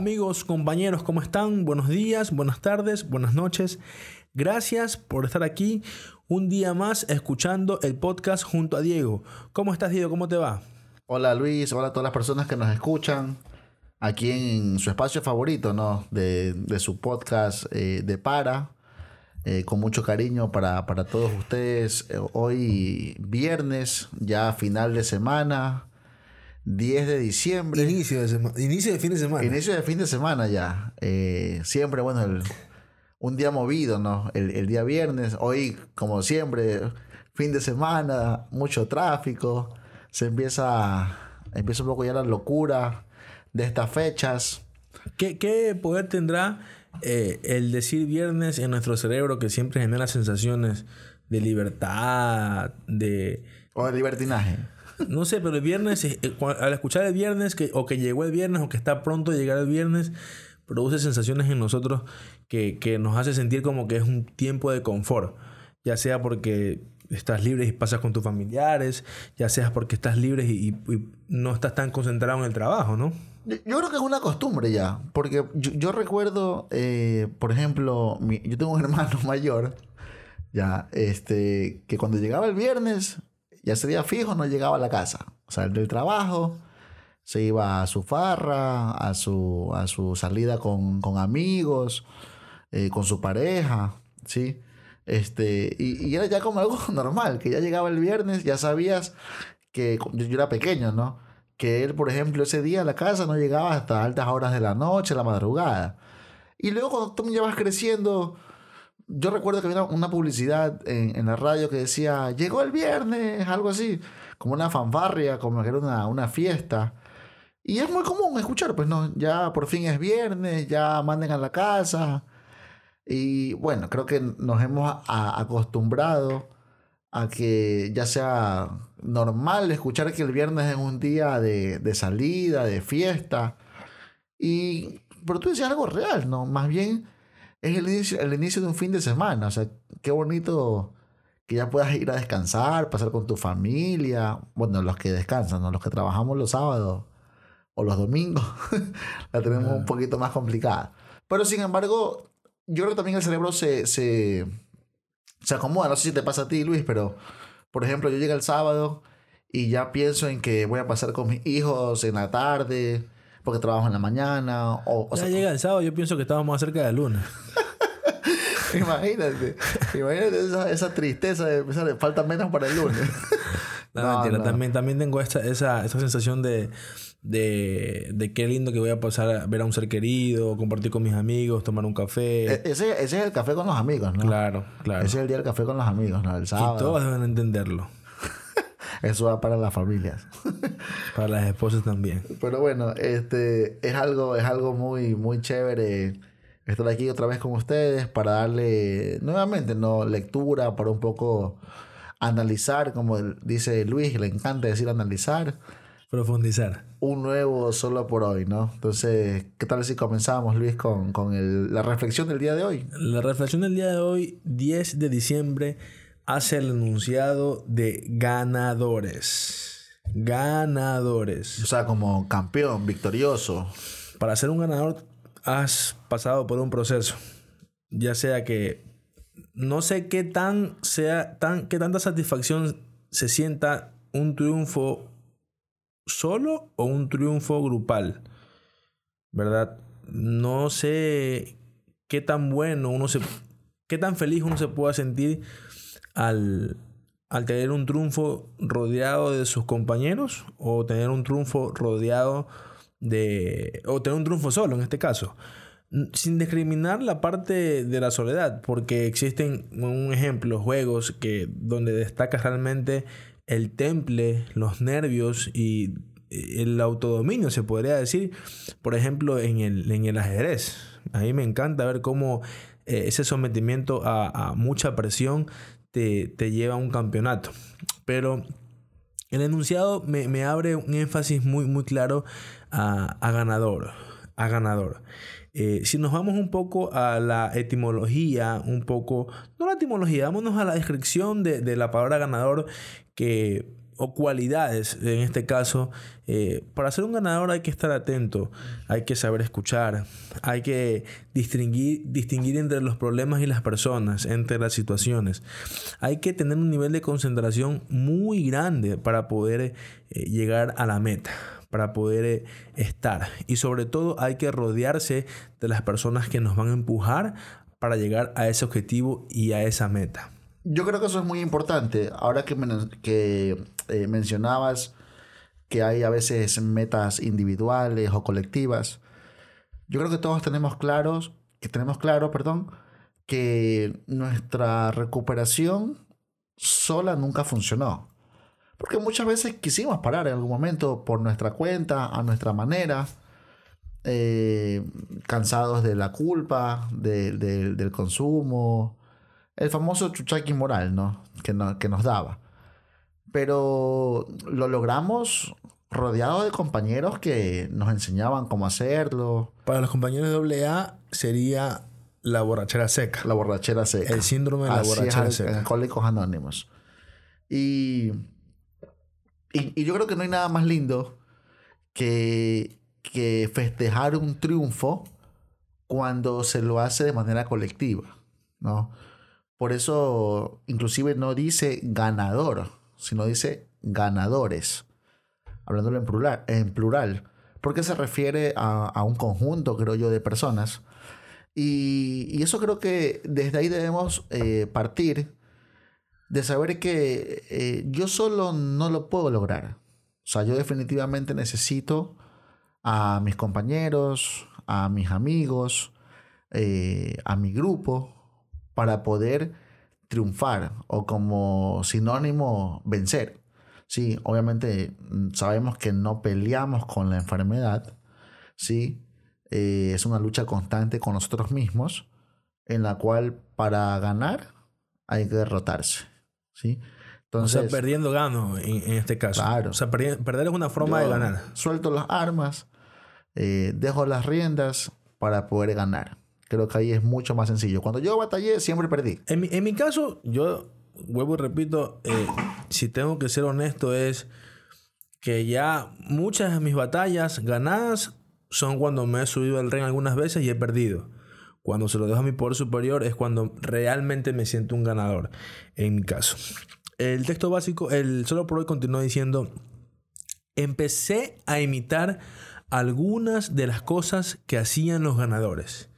amigos, compañeros, ¿cómo están? Buenos días, buenas tardes, buenas noches. Gracias por estar aquí un día más escuchando el podcast junto a Diego. ¿Cómo estás, Diego? ¿Cómo te va? Hola Luis, hola a todas las personas que nos escuchan aquí en su espacio favorito, ¿no? De, su podcast eh, de Para. Eh, con mucho cariño para, para todos ustedes. Eh, hoy viernes, ya final de semana, 10 de diciembre. Inicio de, inicio de fin de semana. Inicio de fin de semana ya. siempre, bueno, un día movido, ¿no? El, el, día viernes. Hoy, como siempre, fin de semana, mucho tráfico. Se empieza, empieza un poco ya la locura de estas fechas. ¿Qué, qué poder tendrá eh, el decir viernes en nuestro cerebro que siempre genera sensaciones de libertad, de... O de libertinaje. No sé, pero el viernes, eh, al escuchar el viernes, que, o que llegó el viernes, o que está pronto a llegar el viernes, produce sensaciones en nosotros que, que nos hace sentir como que es un tiempo de confort. Ya sea porque estás libre y pasas con tus familiares, ya sea porque estás libre y no estás tan concentrado en el trabajo, ¿no? Yo, creo que es una costumbre ya, porque yo, recuerdo, eh, por ejemplo, yo tengo un hermano mayor, ya, este, que cuando llegaba el viernes, ya sería fijo, no llegaba a la casa. O del trabajo, se iba a su farra, a su, a su salida con, amigos, eh, con su pareja, ¿sí? Este, y, y, era ya como algo normal, que ya llegaba el viernes, ya sabías que yo era pequeño, ¿no? que él, por ejemplo, ese día a la casa no llegaba hasta altas horas de la noche, la madrugada. Y luego cuando tú me llevas creciendo, yo recuerdo que había una publicidad en, la radio que decía, llegó el viernes, algo así, como una fanfarria, como que era una, una fiesta. Y es muy común escuchar, pues no, ya por fin es viernes, ya manden a la casa. Y bueno, creo que nos hemos acostumbrado a que ya sea normal escuchar que el viernes es un día de, salida, de fiesta. Y, pero tú decías algo real, ¿no? Más bien es el inicio, el inicio de un fin de semana. O sea, qué bonito que ya puedas ir a descansar, pasar con tu familia. Bueno, los que descansan, ¿no? Los que trabajamos los sábados o los domingos, la tenemos un poquito más complicada. Pero sin embargo, yo creo que también el cerebro se, se se acomoda. No sé si te pasa a ti, Luis, pero por ejemplo, yo llego el sábado y ya pienso en que voy a pasar con mis hijos en la tarde, porque trabajo en la mañana. O, ya llega el sábado, yo pienso que estábamos más cerca de la luna. imagínate, imagínate esa, esa tristeza de pensar, falta menos para el lunes. no, mentira, También, también tengo esa, esa, esa sensación de de, de qué lindo que voy a pasar a ver a un ser querido, compartir con mis amigos, tomar un café. E, ese, ese es el café con los amigos, ¿no? Claro, claro. Ese es el día del café con los amigos, ¿no? El sábado. Y todos deben entenderlo. Eso va para las familias. para las esposas también. Pero bueno, este es algo, es algo muy, muy chévere estar aquí otra vez con ustedes para darle nuevamente no lectura, para un poco analizar, como dice Luis, le encanta decir analizar profundizar. Un nuevo solo por hoy, ¿no? Entonces, ¿qué tal si comenzamos, Luis, con, la reflexión del día de hoy? La reflexión del día de hoy, 10 de diciembre, hace el enunciado de ganadores. Ganadores. O sea, como campeón, victorioso. Para ser un ganador, has pasado por un proceso. Ya sea que no sé qué tan sea tan qué tanta satisfacción se sienta un triunfo solo o un triunfo grupal, ¿verdad? No sé qué tan bueno uno se, qué tan feliz uno se pueda sentir al, al tener un triunfo rodeado de sus compañeros o tener un triunfo rodeado de, o tener un triunfo solo en este caso sin discriminar la parte de la soledad, porque existen un ejemplo, juegos que donde destaca realmente el temple, los nervios y eh, el autodominio, se podría decir, por ejemplo, en el, en el ajedrez. A mí me encanta ver cómo eh, ese sometimiento a, mucha presión te, lleva a un campeonato. Pero el enunciado me, abre un énfasis muy, muy claro a, ganador. A ganador. Eh, si nos vamos un poco a la etimología, un poco, no la etimología, vámonos a la descripción de, de la palabra ganador, que o cualidades, en este caso, eh, para ser un ganador hay que estar atento, hay que saber escuchar, hay que distinguir, distinguir entre los problemas y las personas, entre las situaciones. Hay que tener un nivel de concentración muy grande para poder eh, llegar a la meta para poder eh, estar. Y sobre todo hay que rodearse de las personas que nos van a empujar para llegar a ese objetivo y a esa meta. Yo creo que eso es muy importante. Ahora que, que eh, mencionabas que hay a veces metas individuales o colectivas, yo creo que todos tenemos claros, tenemos claro, perdón, que nuestra recuperación sola nunca funcionó. Porque muchas veces quisimos parar en algún momento por nuestra cuenta, a nuestra manera, eh, cansados de la culpa, del consumo, el famoso chuchaqui moral, ¿no? Que nos daba. Pero lo logramos rodeado de compañeros que nos enseñaban cómo hacerlo. Para los compañeros de AA sería la borrachera seca. La borrachera seca. El síndrome de la borrachera seca. Alcohólicos Anónimos. Y y, yo creo que no hay nada más lindo que, que festejar un triunfo cuando se lo hace de manera colectiva, ¿no? Por eso, inclusive no dice ganador, sino dice ganadores, hablándolo en plural, en plural porque se refiere a, un conjunto, creo yo, de personas. Y, eso creo que desde ahí debemos eh, partir de saber que eh, yo solo no lo puedo lograr. O sea, yo definitivamente necesito a mis compañeros, a mis amigos, eh, a mi grupo, para poder triunfar o como sinónimo vencer. Sí, obviamente mm, sabemos que no peleamos con la enfermedad, ¿sí? Eh, es una lucha constante con nosotros mismos, en la cual para ganar hay que derrotarse. ¿sí? Entonces, o sea, perdiendo gano en, este caso. Claro. O sea, perder, es una forma de ganar. Suelto las armas, eh, dejo las riendas para poder ganar. Creo que ahí es mucho más sencillo. Cuando yo batallé, siempre perdí. En mi, en mi caso, yo vuelvo y repito, eh, si tengo que ser honesto, es que ya muchas de mis batallas ganadas son cuando me he subido al ring algunas veces y he perdido. Cuando se lo dejo a mi poder superior es cuando realmente me siento un ganador, en mi caso. El texto básico, el solo por hoy continúa diciendo, empecé a imitar algunas de las cosas que hacían los ganadores.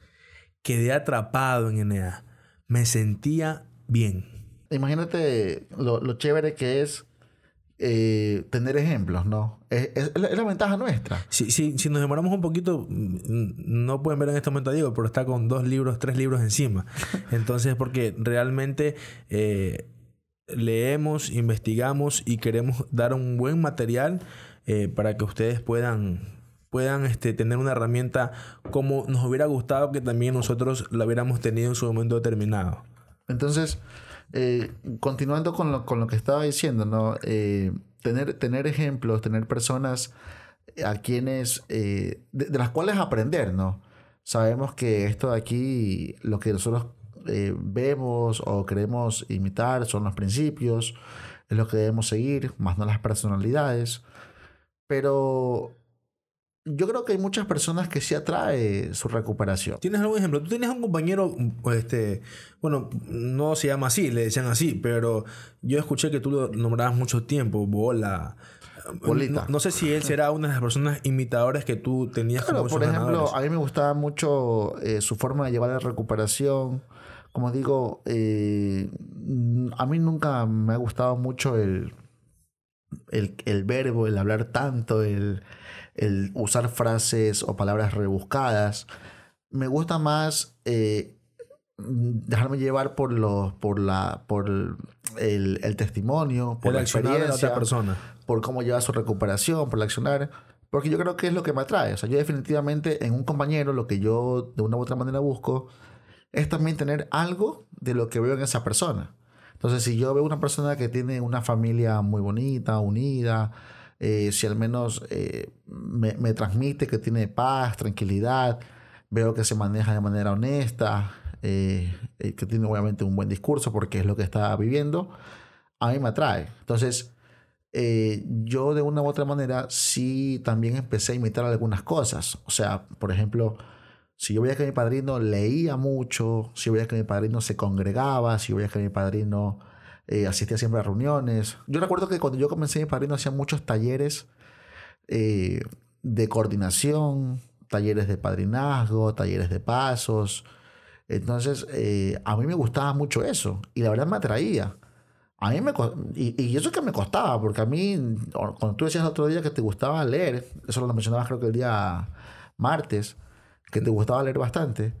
Quedé atrapado en NA. Me sentía bien. Imagínate lo, lo chévere que es eh, tener ejemplos, ¿no? Es, la, ventaja nuestra. Si, si, nos demoramos un poquito, mm, no pueden ver en este momento a Diego, pero está con dos libros, tres libros encima. Entonces, porque realmente eh, leemos, investigamos y queremos dar un buen material eh, para que ustedes puedan puedan este, tener una herramienta como nos hubiera gustado que también nosotros la hubiéramos tenido en su momento determinado. Entonces, eh, continuando con lo, con lo, que estaba diciendo, ¿no? Eh, tener, tener ejemplos, tener personas a quienes, eh, de, las cuales aprender, ¿no? Sabemos que esto de aquí, lo que nosotros vemos o queremos imitar son los principios, es lo que debemos seguir, más no las personalidades. Pero yo creo que hay muchas personas que sí atrae su recuperación. ¿Tienes algún ejemplo? Tú tienes un compañero, este, bueno, no se llama así, le decían así, pero yo escuché que tú lo nombrabas mucho tiempo, Bola. Bolita. No, sé si él será una de las personas imitadoras que tú tenías claro, por ejemplo, a mí me gustaba mucho eh, su forma de llevar la recuperación. Como digo, eh, a mí nunca me ha gustado mucho el, el, el verbo, el hablar tanto, el el usar frases o palabras rebuscadas. Me gusta más eh, dejarme llevar por los por la por el, testimonio por la experiencia de otra persona. por cómo lleva su recuperación por el accionar porque yo creo que es lo que me atrae. O sea yo definitivamente en un compañero lo que yo de una u otra manera busco es también tener algo de lo que veo en esa persona. Entonces si yo veo una persona que tiene una familia muy bonita unida eh, si al menos eh, me, transmite que tiene paz, tranquilidad, veo que se maneja de manera honesta, eh, que tiene obviamente un buen discurso porque es lo que está viviendo, a mí me atrae. Entonces, eh, yo de una u otra manera sí también empecé a imitar algunas cosas. O sea, por ejemplo, si yo veía que mi padrino leía mucho, si yo veía que mi padrino se congregaba, si yo veía que mi padrino eh, asistía siempre a reuniones. Yo recuerdo que cuando yo comencé mi padrino hacía muchos talleres eh, de coordinación, talleres de padrinazgo, talleres de pasos. Entonces, eh, a mí me gustaba mucho eso y la verdad me atraía. A mí me y, y eso que me costaba, porque a mí, cuando tú decías el otro día que te gustaba leer, eso lo mencionabas creo que el día martes, que te gustaba leer bastante.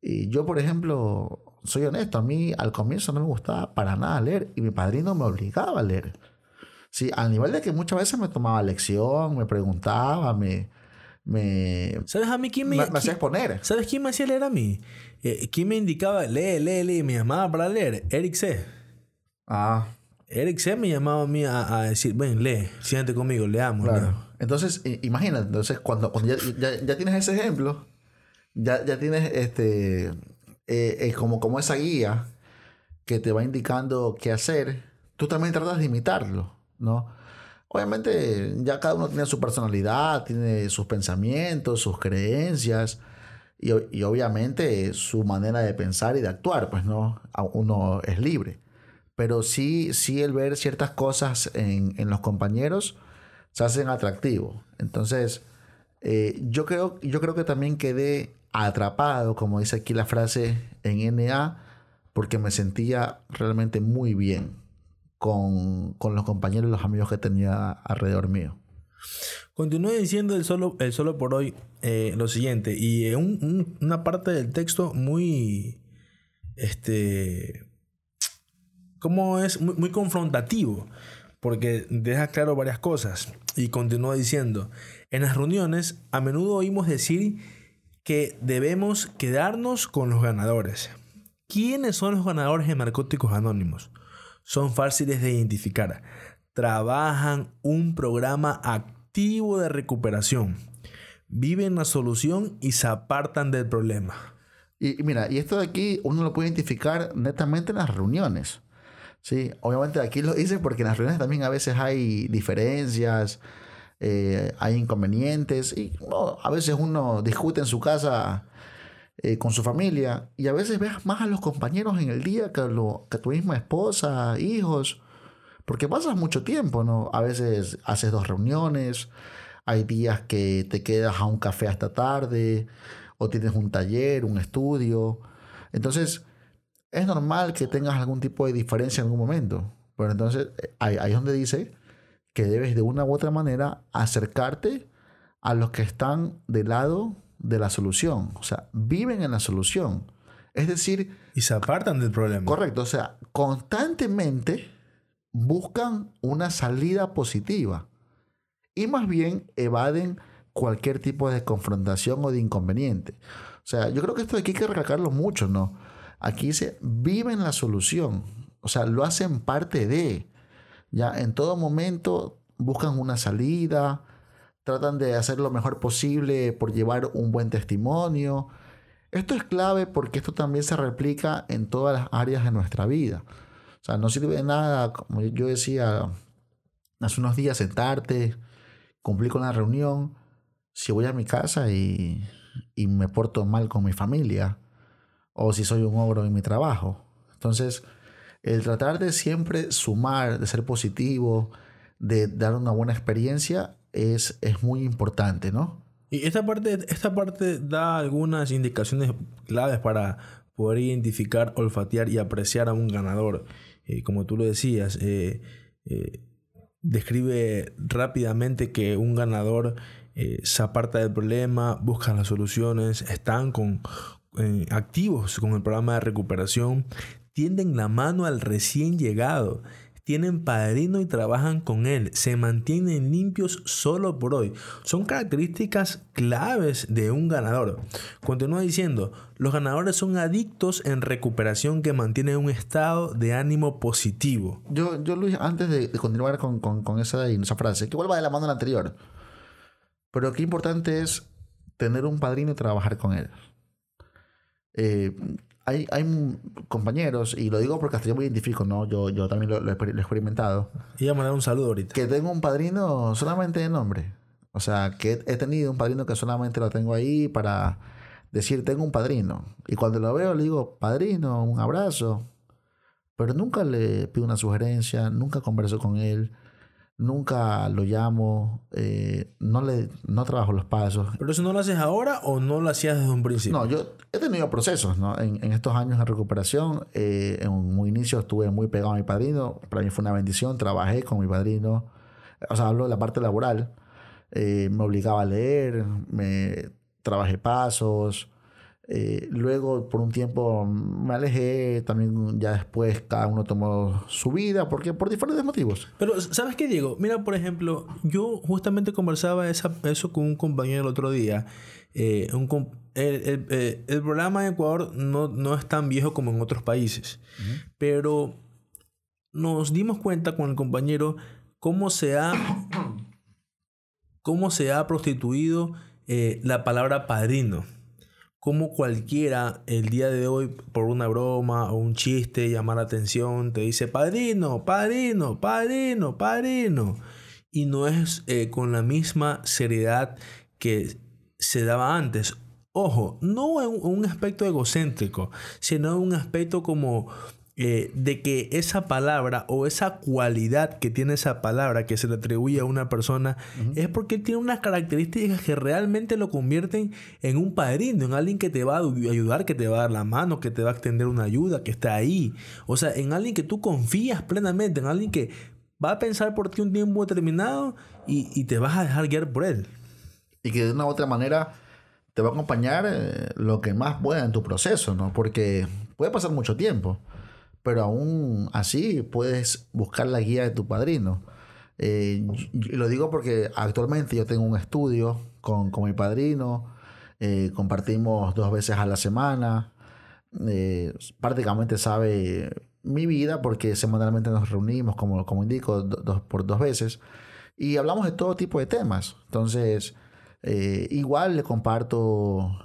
Y yo, por ejemplo, soy honesto, a mí al comienzo no me gustaba para nada leer y mi padrino me obligaba a leer. Sí, al nivel de que muchas veces me tomaba lección, me preguntaba, me... me ¿Sabes a mí quién me, me, hacía exponer? ¿Sabes quién me hacía leer a mí? Eh, ¿Quién me indicaba, lee, lee, lee, me llamaba para leer? Eric C. Ah. Eric C me llamaba a mí a, decir, ven, lee, siéntate conmigo, leamos. Claro. Entonces, imagínate, entonces cuando, cuando ya, ya, ya, tienes ese ejemplo, ya, ya tienes este, eh, como, como esa guía que te va indicando qué hacer, tú también tratas de imitarlo, ¿no? Obviamente ya cada uno tiene su personalidad, tiene sus pensamientos, sus creencias y, y obviamente su manera de pensar y de actuar, pues no, uno es libre. Pero sí, sí el ver ciertas cosas en, en los compañeros se hacen atractivos. Entonces, eh, yo, creo, yo creo que también quedé atrapado, como dice aquí la frase en NA, porque me sentía realmente muy bien con, los compañeros y los amigos que tenía alrededor mío. Continúe diciendo el solo, el solo por hoy eh, lo siguiente, y una parte del texto muy, este, como es muy, muy confrontativo, porque deja claro varias cosas, y continúa diciendo, en las reuniones a menudo oímos decir que debemos quedarnos con los ganadores. ¿Quiénes son los ganadores de Narcóticos Anónimos? Son fáciles de identificar. Trabajan un programa activo de recuperación. Viven la solución y se apartan del problema. Y, mira, y esto de aquí uno lo puede identificar netamente en las reuniones. Sí, obviamente aquí lo hice porque en las reuniones también a veces hay diferencias, eh, hay inconvenientes y a veces uno discute en su casa eh, con su familia y a veces ves más a los compañeros en el día que, lo, que tu misma esposa, hijos, porque pasas mucho tiempo, ¿no? A veces haces dos reuniones, hay días que te quedas a un café hasta tarde o tienes un taller, un estudio. Entonces, es normal que tengas algún tipo de diferencia en algún momento. Pero entonces, eh, ahí es donde dice que debes de una u otra manera acercarte a los que están del lado de la solución. O sea, viven en la solución. Es decir... Y se apartan del problema. Correcto. O sea, constantemente buscan una salida positiva. Y más bien evaden cualquier tipo de confrontación o de inconveniente. O sea, yo creo que esto aquí hay que recalcarlo mucho, ¿no? Aquí dice, viven la solución. O sea, lo hacen parte de. Ya en todo momento buscan una salida, tratan de hacer lo mejor posible por llevar un buen testimonio. Esto es clave porque esto también se replica en todas las áreas de nuestra vida. O sea, no sirve de nada, como yo decía hace unos días, sentarte, cumplir con la reunión, si voy a mi casa y, y me porto mal con mi familia, o si soy un ogro en mi trabajo. Entonces, el tratar de siempre sumar, de ser positivo, de dar una buena experiencia, es, es muy importante, ¿no? Y esta parte, esta parte da algunas indicaciones claves para poder identificar, olfatear y apreciar a un ganador. Eh, como tú lo decías, eh, eh, describe rápidamente que un ganador se aparta del problema, busca las soluciones, están con, activos con el programa de recuperación, tienden la mano al recién llegado, tienen padrino y trabajan con él, se mantienen limpios solo por hoy. Son características claves de un ganador. Continúa diciendo, los ganadores son adictos en recuperación que mantienen un estado de ánimo positivo. Yo, yo Luis, antes de, continuar con, esa, esa frase, que vuelva de la mano a la anterior, pero qué importante es tener un padrino y trabajar con él. Eh, hay, hay compañeros, y lo digo porque hasta yo me identifico, ¿no? Yo, yo también lo, lo he experimentado. Y a mandar un saludo ahorita. Que tengo un padrino solamente de nombre. O sea, que he tenido un padrino que solamente lo tengo ahí para decir, tengo un padrino. Y cuando lo veo le digo, padrino, un abrazo. Pero nunca le pido una sugerencia, nunca converso con él nunca lo llamo, eh, no le no trabajo los pasos. ¿Pero eso no lo haces ahora o no lo hacías desde un principio? No, yo he tenido procesos, ¿no? En, en estos años de recuperación, eh, en un inicio estuve muy pegado a mi padrino, para mí fue una bendición, trabajé con mi padrino, o sea, hablo de la parte laboral, eh, me obligaba a leer, me trabajé pasos, eh, luego, por un tiempo me alejé, también ya después cada uno tomó su vida, porque por diferentes motivos. Pero, ¿sabes qué, Diego? Mira, por ejemplo, yo justamente conversaba esa, eso con un compañero el otro día. Eh, eh, el, programa en Ecuador no, no, es tan viejo como en otros países, pero nos dimos cuenta con el compañero cómo se ha, cómo se ha prostituido la palabra padrino como cualquiera el día de hoy por una broma o un chiste llamar la atención te dice padrino, padrino, padrino, padrino y no es eh, con la misma seriedad que se daba antes. Ojo, no un aspecto egocéntrico, sino un aspecto como eh, de que esa palabra o esa cualidad que tiene esa palabra que se le atribuye a una persona es porque tiene unas características que realmente lo convierten en un padrino, en alguien que te va a ayudar, que te va a dar la mano, que te va a extender una ayuda, que está ahí. O sea, en alguien que tú confías plenamente, en alguien que va a pensar por ti un tiempo determinado y, te vas a dejar guiar por él. Y que de una u otra manera te va a acompañar eh, lo que más pueda en tu proceso, ¿no? Porque puede pasar mucho tiempo pero aún así puedes buscar la guía de tu padrino. Eh, lo digo porque actualmente yo tengo un estudio con, mi padrino, eh, compartimos dos veces a la semana, eh, prácticamente sabe mi vida porque semanalmente nos reunimos, como, como indico, dos, por dos veces, y hablamos de todo tipo de temas. Entonces, igual le comparto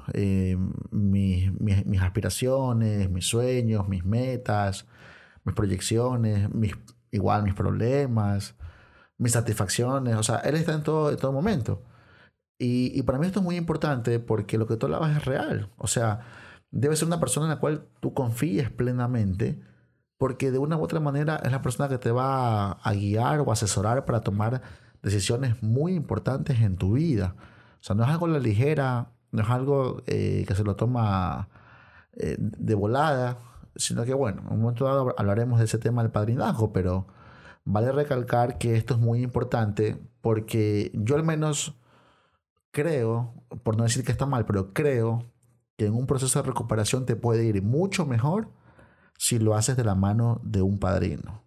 mis, mis, aspiraciones, mis sueños, mis metas, mis proyecciones, mis, igual mis problemas, mis satisfacciones. O sea, Él está en todo, en todo momento. Y, y para mí esto es muy importante porque lo que tú hablabas es real. O sea, debe ser una persona en la cual tú confíes plenamente porque de una u otra manera es la persona que te va a, guiar o asesorar para tomar decisiones muy importantes en tu vida. O sea, no es algo la ligera, no es algo eh, que se lo toma eh, de volada, sino que bueno, en un momento dado hablaremos de ese tema del padrinazgo, pero vale recalcar que esto es muy importante porque yo al menos creo, por no decir que está mal, pero creo que en un proceso de recuperación te puede ir mucho mejor si lo haces de la mano de un padrino.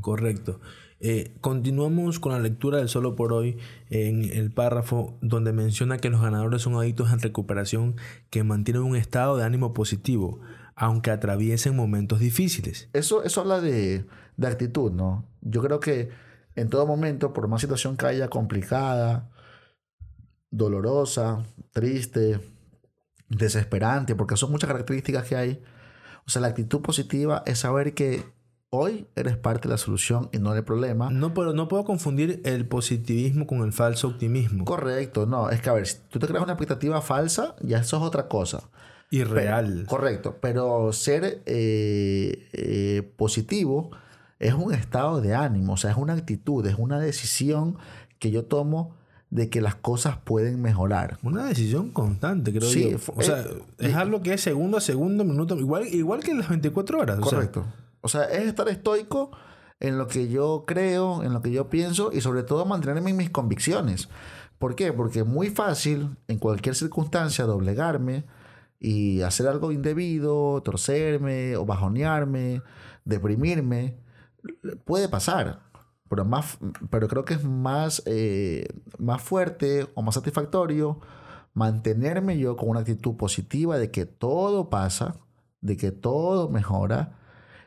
Correcto. Eh, continuamos con la lectura del solo por hoy en el párrafo donde menciona que los ganadores son adictos en recuperación que mantienen un estado de ánimo positivo, aunque atraviesen momentos difíciles. Eso, eso habla de, de actitud, ¿no? Yo creo que en todo momento, por más situación que haya complicada, dolorosa, triste, desesperante, porque son muchas características que hay. O sea, la actitud positiva es saber que hoy eres parte de la solución y no del problema. No, pero no puedo confundir el positivismo con el falso optimismo. Correcto, no, es que a ver, si tú te creas una expectativa falsa, ya eso es otra cosa. Irreal. correcto, pero ser eh, eh, positivo es un estado de ánimo, o sea, es una actitud, es una decisión que yo tomo de que las cosas pueden mejorar. Una decisión constante, creo sí, yo. O sea, eh, es algo que es segundo a segundo, minuto, igual, igual que en las 24 horas. Correcto. O sea, es estar estoico en lo que yo creo, en lo que yo pienso y sobre todo mantenerme en mis convicciones. ¿Por qué? Porque es muy fácil en cualquier circunstancia doblegarme, y hacer algo indebido, torcerme o bajonearme, deprimirme, puede pasar. Pero, más, pero creo que es más, eh, más fuerte o más satisfactorio mantenerme yo con una actitud positiva de que todo pasa, de que todo mejora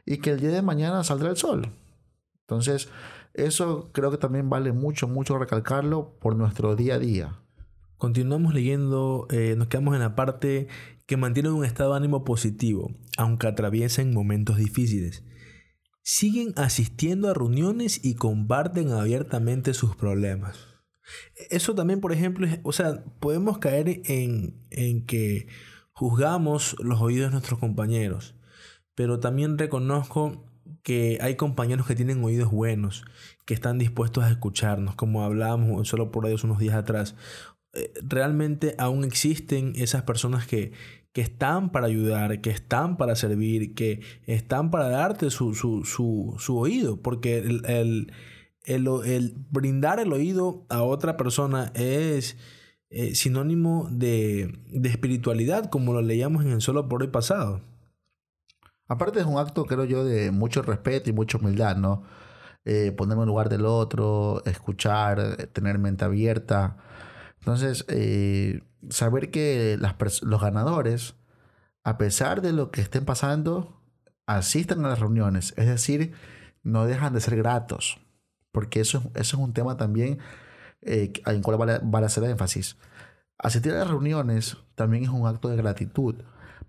y que el día de mañana saldrá el sol. Entonces, eso creo que también vale mucho, mucho recalcarlo por nuestro día a día. Continuamos leyendo, eh, nos quedamos en la parte que mantienen un estado de ánimo positivo, aunque atraviesen momentos difíciles. Siguen asistiendo a reuniones y comparten abiertamente sus problemas. Eso también, por ejemplo, es, o sea, podemos caer en, en que juzgamos los oídos de nuestros compañeros, pero también reconozco que hay compañeros que tienen oídos buenos, que están dispuestos a escucharnos, como hablábamos solo por ellos unos días atrás. Eh, realmente aún existen esas personas que, que están para ayudar, que están para servir, que están para darte su, su, su, su oído, porque el, el, el, brindar el oído a otra persona es eh, sinónimo de, de, espiritualidad, como lo leíamos en el solo por hoy pasado. Aparte es un acto, creo yo, de mucho respeto y mucha humildad, ¿no? Eh, ponerme en lugar del otro, escuchar, tener mente abierta. Entonces, eh, saber que los ganadores, a pesar de lo que estén pasando, asistan a las reuniones. Es decir, no dejan de ser gratos. Porque eso, eso es un tema también eh, en cual vale, vale hacer énfasis. Asistir a las reuniones también es un acto de gratitud.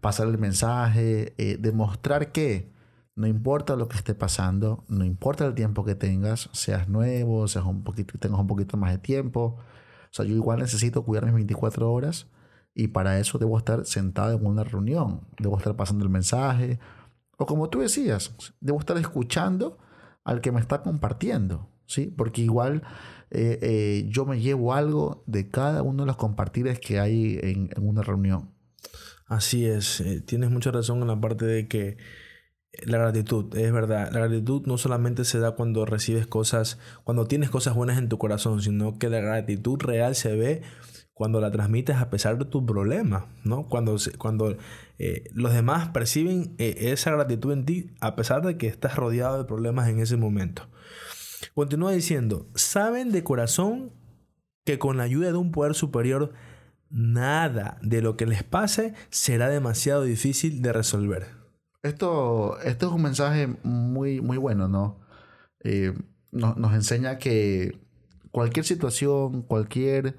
Pasar el mensaje, eh, demostrar que no importa lo que esté pasando, no importa el tiempo que tengas, seas nuevo, seas un poquito, tengas un poquito más de tiempo, o sea, yo igual necesito cuidar mis 24 horas y para eso debo estar sentado en una reunión, debo estar pasando el mensaje, o como tú decías, debo estar escuchando al que me está compartiendo, ¿sí? Porque igual eh, eh, yo me llevo algo de cada uno de los compartires que hay en, una reunión. Así es, eh, tienes mucha razón en la parte de que la gratitud, es verdad. La gratitud no solamente se da cuando recibes cosas, cuando tienes cosas buenas en tu corazón, sino que la gratitud real se ve cuando la transmites a pesar de tu problema, ¿no? Cuando, cuando eh, los demás perciben eh, esa gratitud en ti a pesar de que estás rodeado de problemas en ese momento. Continúa diciendo, saben de corazón que con la ayuda de un poder superior, nada de lo que les pase será demasiado difícil de resolver. Esto, esto es un mensaje muy, muy bueno, ¿no? Eh, nos enseña que cualquier situación, cualquier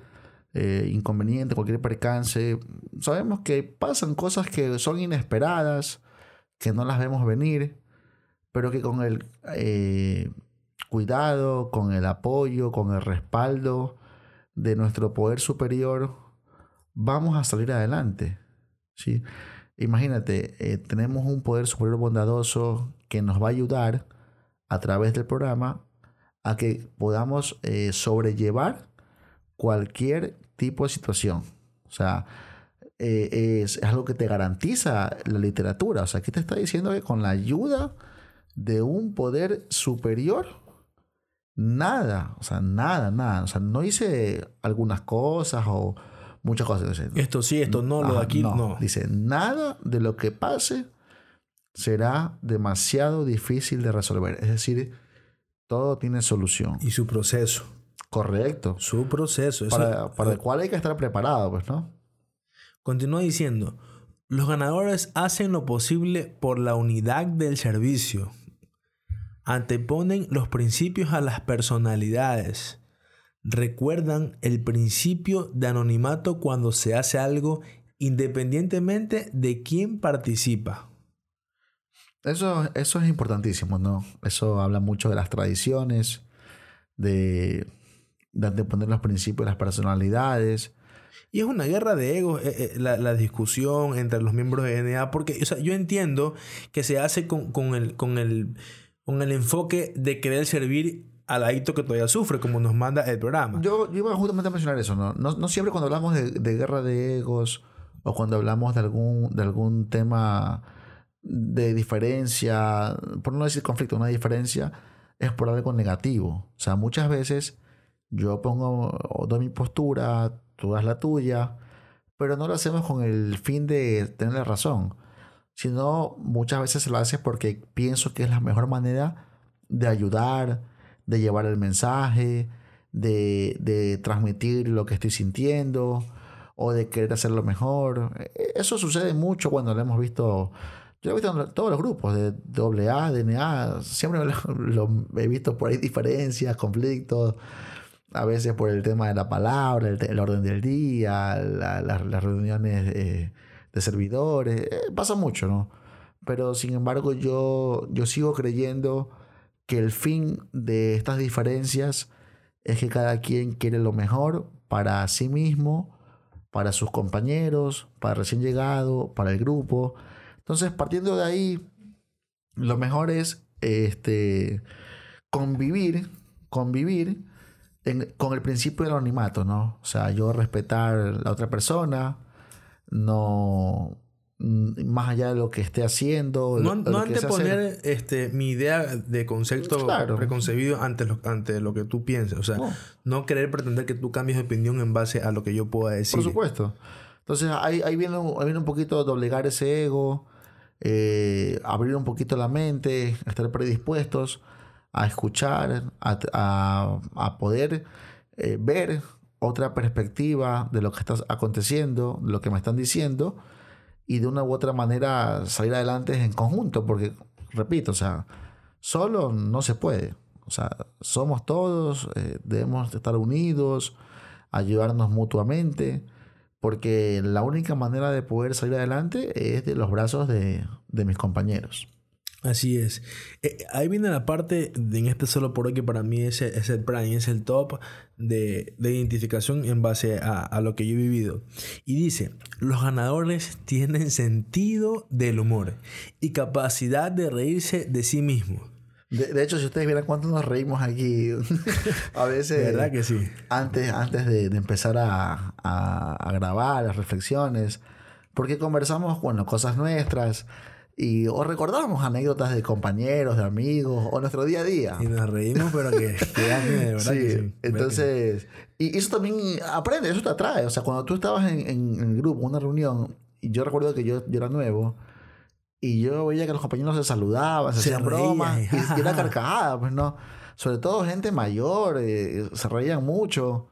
eh, inconveniente, cualquier percance, sabemos que pasan cosas que son inesperadas, que no las vemos venir, pero que con el eh, cuidado, con el apoyo, con el respaldo de nuestro poder superior, vamos a salir adelante. ¿sí? Imagínate, eh, tenemos un poder superior bondadoso que nos va a ayudar a través del programa a que podamos eh, sobrellevar cualquier tipo de situación. O sea, eh, es, algo que te garantiza la literatura. O sea, aquí te está diciendo que con la ayuda de un poder superior, nada, o sea, nada, nada. O sea, no hice algunas cosas o muchas cosas. esto sí, esto no, lo de aquí no. Dice, nada de lo que pase será demasiado difícil de resolver. Es decir, todo tiene solución. Y su proceso. Correcto. Su proceso. para, para el cual hay que estar preparado, pues, ¿no? Continúa diciendo, los ganadores hacen lo posible por la unidad del servicio. Anteponen los principios a las personalidades recuerdan el principio de anonimato cuando se hace algo independientemente de quién participa. Eso, eso es importantísimo, ¿no? Eso habla mucho de las tradiciones, de, de anteponer los principios de las personalidades. Y es una guerra de egos eh, eh, la, discusión entre los miembros de NA, porque yo entiendo que se hace con, con, el, con, el, con el enfoque de querer servir al adicto que todavía sufre, como nos manda el programa. Yo, iba justamente a mencionar eso, ¿no? No, siempre cuando hablamos de, guerra de egos o cuando hablamos de algún, de algún tema de diferencia, por no decir conflicto, una diferencia, es por algo negativo. O sea, muchas veces yo pongo o mi postura, tú das la tuya, pero no lo hacemos con el fin de tener la razón, sino muchas veces se lo hace porque pienso que es la mejor manera de ayudar, de llevar el mensaje, de, transmitir lo que estoy sintiendo o de querer hacerlo mejor. E, eso sucede mucho cuando lo hemos visto. Yo lo he visto en todos los grupos de AA, DNA, siempre lo, he visto por ahí diferencias, conflictos, a veces por el tema de la palabra, el, orden del día, las reuniones eh, de servidores, eh, pasa mucho, ¿no? Pero sin embargo yo, yo sigo creyendo que el fin de estas diferencias es que cada quien quiere lo mejor para sí mismo, para sus compañeros, para recién llegado, para el grupo. Entonces, partiendo de ahí, lo mejor es este, convivir, convivir con el principio del anonimato, ¿no? O sea, yo respetar a la otra persona, no más allá de lo que esté haciendo. No, no anteponer este, mi idea de concepto preconcebido ante lo, ante lo que tú pienses. O sea, no. querer pretender que tú cambies de opinión en base a lo que yo pueda decir. Por supuesto. Entonces ahí, ahí, viene, ahí viene un poquito doblegar ese ego, eh, abrir un poquito la mente, estar predispuestos a escuchar, a, poder eh, ver otra perspectiva de lo que está aconteciendo, de lo que me están diciendo, y de una u otra manera salir adelante en conjunto, porque, repito, o sea, solo no se puede. O sea, somos todos, eh, debemos estar unidos, ayudarnos mutuamente, porque la única manera de poder salir adelante es de los brazos de mis compañeros. Así es. Eh, ahí viene la parte de, en este solo por hoy que para mí es, es el prime, es el top de, de identificación en base a, a, lo que yo he vivido. Y dice, los ganadores tienen sentido del humor y capacidad de reírse de sí mismos. De, hecho, si ustedes vieran cuánto nos reímos aquí, a veces... ¿Verdad que sí? Antes, antes de, de empezar a, a, a grabar las reflexiones, porque conversamos, bueno, cosas nuestras y o recordamos anécdotas de compañeros, de amigos, o nuestro día a día. Y nos reímos, pero que, de verdad. Sí, entonces, y eso también aprende, eso te atrae. O sea, cuando tú estabas en, en, el grupo, una reunión, y yo recuerdo que yo, yo era nuevo, y yo veía que los compañeros se saludaban, se, hacían bromas, y, era carcajada, pues no. Sobre todo gente mayor, eh, se reían mucho.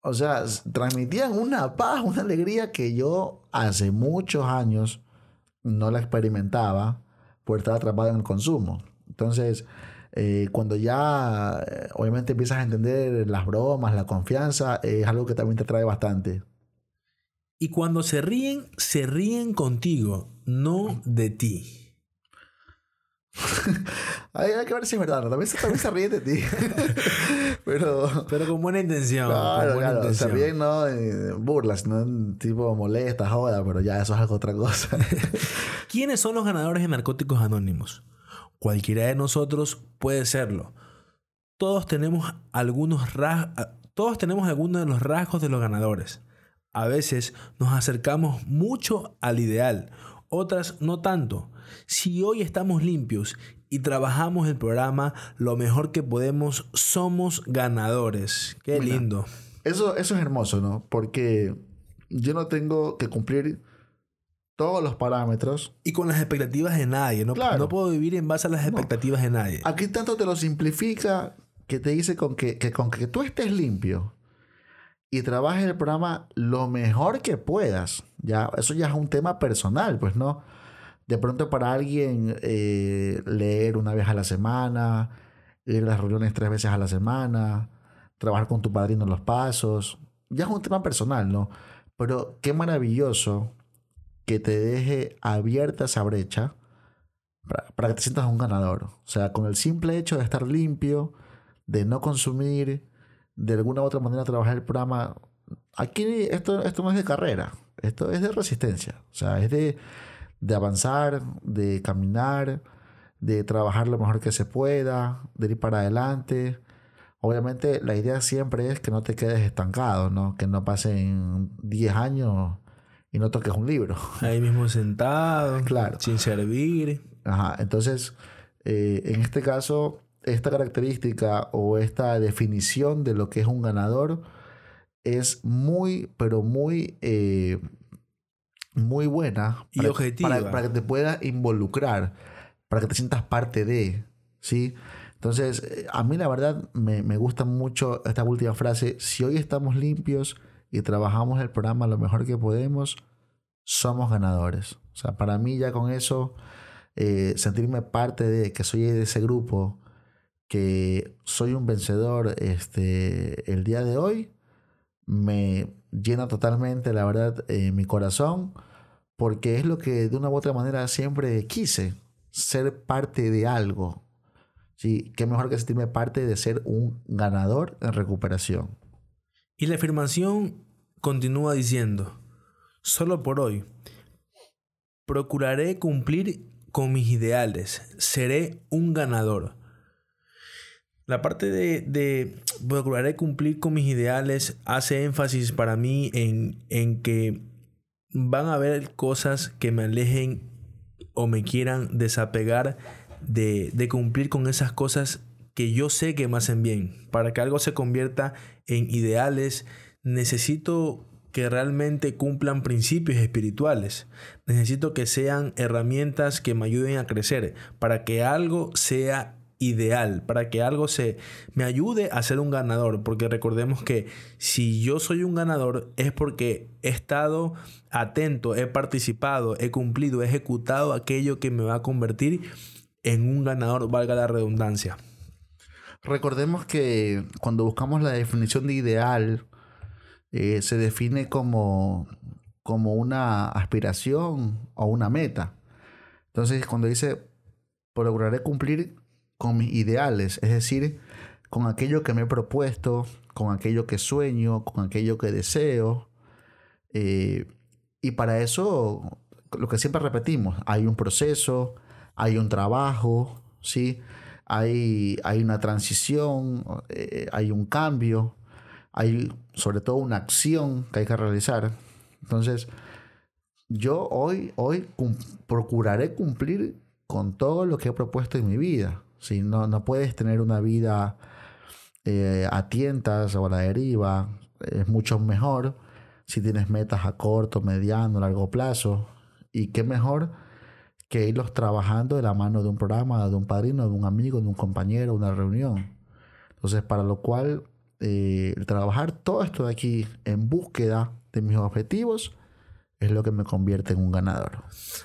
O sea, transmitían una paz, una alegría que yo hace muchos años no la experimentaba por estar atrapado en el consumo. Entonces, eh, cuando ya eh, obviamente empiezas a entender las bromas, la confianza, es algo que también te trae bastante. Y cuando se ríen, se ríen contigo, no de ti. hay, que ver si es verdad, también, también se ríen de ti. pero, pero con buena intención. Claro, con buena Se ríen, no burlas, no tipo molesta, joda, pero ya eso es algo otra cosa. ¿Quiénes son los ganadores de Narcóticos Anónimos? Cualquiera de nosotros puede serlo. Todos tenemos algunos todos tenemos algunos de los rasgos de los ganadores. A veces nos acercamos mucho al ideal, otras no tanto. Si hoy estamos limpios y trabajamos el programa lo mejor que podemos, somos ganadores. Qué lindo. Eso, eso es hermoso, ¿no? Porque yo no tengo que cumplir todos los parámetros. Y con las expectativas de nadie. No, no puedo vivir en base a las expectativas de nadie. Aquí tanto te lo simplifica que te dice con que, que con que tú estés limpio y trabajes el programa lo mejor que puedas. Ya, eso ya es un tema personal, pues no de pronto para alguien eh, leer una vez a la semana, ir a las reuniones tres veces a la semana, trabajar con tu padrino en los pasos, ya es un tema personal, ¿no? Pero qué maravilloso que te deje abierta esa brecha para, que te sientas un ganador. O sea, con el simple hecho de estar limpio, de no consumir, de alguna u otra manera trabajar el programa. Aquí esto, esto no es de carrera, esto es de resistencia. O sea, es de de avanzar, de caminar, de trabajar lo mejor que se pueda, de ir para adelante. Obviamente la idea siempre es que no te quedes estancado, ¿no? Que no pasen 10 años y no toques un libro. Ahí mismo sentado, claro. sin servir. Ajá, entonces, eh, en este caso, esta característica o esta definición de lo que es un ganador es muy, pero muy eh, muy buena y para, objetiva. Para, que te pueda involucrar, para que te sientas parte de, ¿sí? Entonces, eh, a mí la verdad me, me gusta mucho esta última frase. Si hoy estamos limpios y trabajamos el programa lo mejor que podemos, somos ganadores. O sea, para mí ya con eso, eh, sentirme parte de, que soy de ese grupo, que soy un vencedor este, el día de hoy, me llena totalmente, la verdad, eh, mi corazón, porque es lo que de una u otra manera siempre quise, ser parte de algo. ¿Sí? Qué mejor que sentirme parte de ser un ganador en recuperación. Y la afirmación continúa diciendo, solo por hoy, procuraré cumplir con mis ideales, seré un ganador. La parte de, de cumplir con mis ideales hace énfasis para mí en, en que van a haber cosas que me alejen o me quieran desapegar de, de cumplir con esas cosas que yo sé que me hacen bien. Para que algo se convierta en ideales, necesito que realmente cumplan principios espirituales. Necesito que sean herramientas que me ayuden a crecer para que algo sea ideal, para que algo se me ayude a ser un ganador, porque recordemos que si yo soy un ganador es porque he estado atento, he participado, he cumplido, he ejecutado aquello que me va a convertir en un ganador, valga la redundancia. Recordemos que cuando buscamos la definición de ideal, eh, se define como, como una aspiración o una meta. Entonces, cuando dice, procuraré cumplir con mis ideales, es decir, con aquello que me he propuesto, con aquello que sueño, con aquello que deseo. Eh, y para eso, lo que siempre repetimos, hay un proceso, hay un trabajo, ¿sí? hay, hay una transición, eh, hay un cambio hay sobre todo una acción que hay que realizar. Entonces, yo hoy, hoy procuraré cumplir con todo lo que he propuesto en mi vida. Si no, no puedes tener una vida eh, a tientas o a la deriva, es mucho mejor si tienes metas a corto, mediano, largo plazo. Y qué mejor que irlos trabajando de la mano de un programa, de un padrino, de un amigo, de un compañero, una reunión. Entonces, para lo cual eh, trabajar todo esto de aquí en búsqueda de mis objetivos es lo que me convierte en un ganador.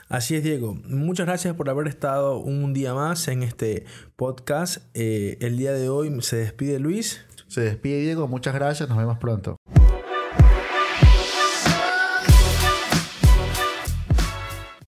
Así es, Diego. Muchas gracias por haber estado un día más en este podcast. Eh, el día de hoy se despide Luis. Se despide Diego. Muchas gracias. Nos vemos pronto.